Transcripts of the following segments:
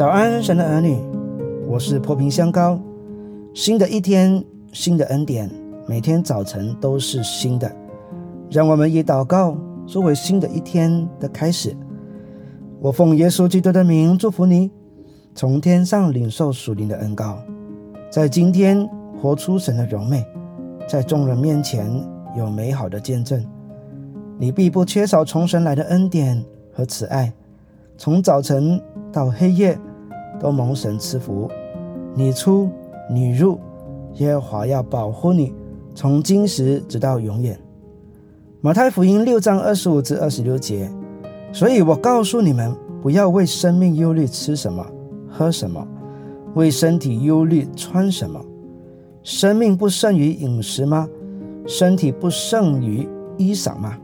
早安，神的儿女，我是破平香膏。新的一天，新的恩典，每天早晨都是新的。让我们以祷告作为新的一天的开始。我奉耶稣基督的名祝福你，从天上领受属灵的恩膏，在今天活出神的荣美，在众人面前有美好的见证。你必不缺少从神来的恩典和慈爱，从早晨到黑夜。都蒙神赐福，你出你入，耶和华要保护你，从今时直到永远。马太福音六章二十五至二十六节。所以我告诉你们，不要为生命忧虑吃什么喝什么，为身体忧虑穿什么。生命不胜于饮食吗？身体不胜于衣裳吗？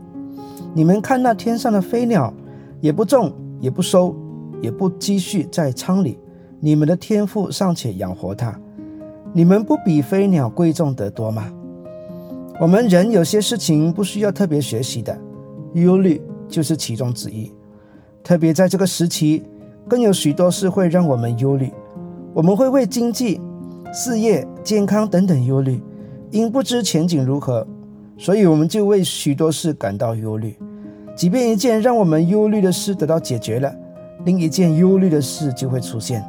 你们看那天上的飞鸟，也不种，也不收，也不积蓄在仓里。你们的天赋尚且养活它，你们不比飞鸟贵重得多吗？我们人有些事情不需要特别学习的，忧虑就是其中之一。特别在这个时期，更有许多事会让我们忧虑。我们会为经济、事业、健康等等忧虑，因不知前景如何，所以我们就为许多事感到忧虑。即便一件让我们忧虑的事得到解决了，另一件忧虑的事就会出现。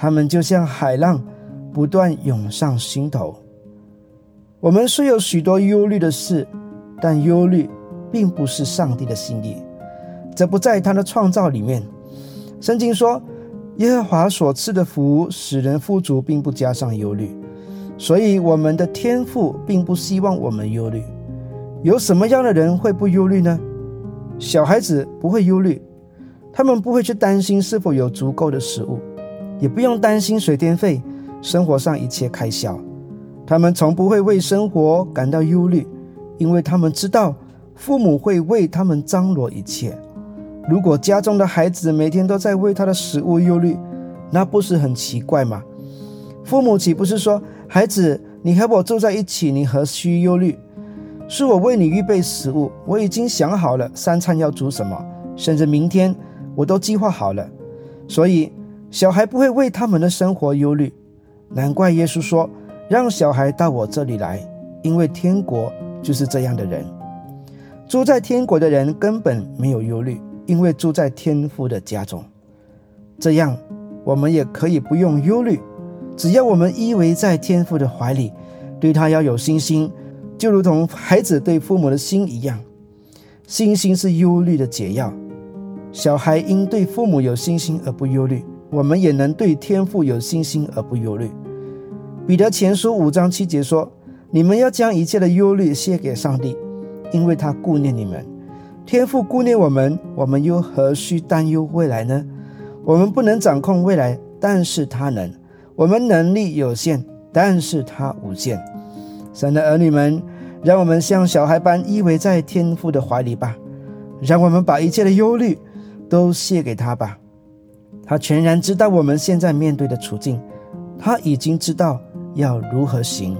他们就像海浪，不断涌上心头。我们虽有许多忧虑的事，但忧虑并不是上帝的心意，这不在他的创造里面。圣经说：“耶和华所赐的福使人富足，并不加上忧虑。”所以，我们的天赋并不希望我们忧虑。有什么样的人会不忧虑呢？小孩子不会忧虑，他们不会去担心是否有足够的食物。也不用担心水电费，生活上一切开销，他们从不会为生活感到忧虑，因为他们知道父母会为他们张罗一切。如果家中的孩子每天都在为他的食物忧虑，那不是很奇怪吗？父母岂不是说：“孩子，你和我住在一起，你何须忧虑？是我为你预备食物，我已经想好了三餐要煮什么，甚至明天我都计划好了。”所以。小孩不会为他们的生活忧虑，难怪耶稣说：“让小孩到我这里来，因为天国就是这样的人。住在天国的人根本没有忧虑，因为住在天父的家中。这样，我们也可以不用忧虑，只要我们依偎在天父的怀里，对他要有信心，就如同孩子对父母的心一样。信心是忧虑的解药。小孩因对父母有信心而不忧虑。”我们也能对天赋有信心而不忧虑。彼得前书五章七节说：“你们要将一切的忧虑卸给上帝，因为他顾念你们。天父顾念我们，我们又何须担忧未来呢？我们不能掌控未来，但是他能。我们能力有限，但是他无限。神的儿女们，让我们像小孩般依偎在天父的怀里吧。让我们把一切的忧虑都卸给他吧。”他全然知道我们现在面对的处境，他已经知道要如何行。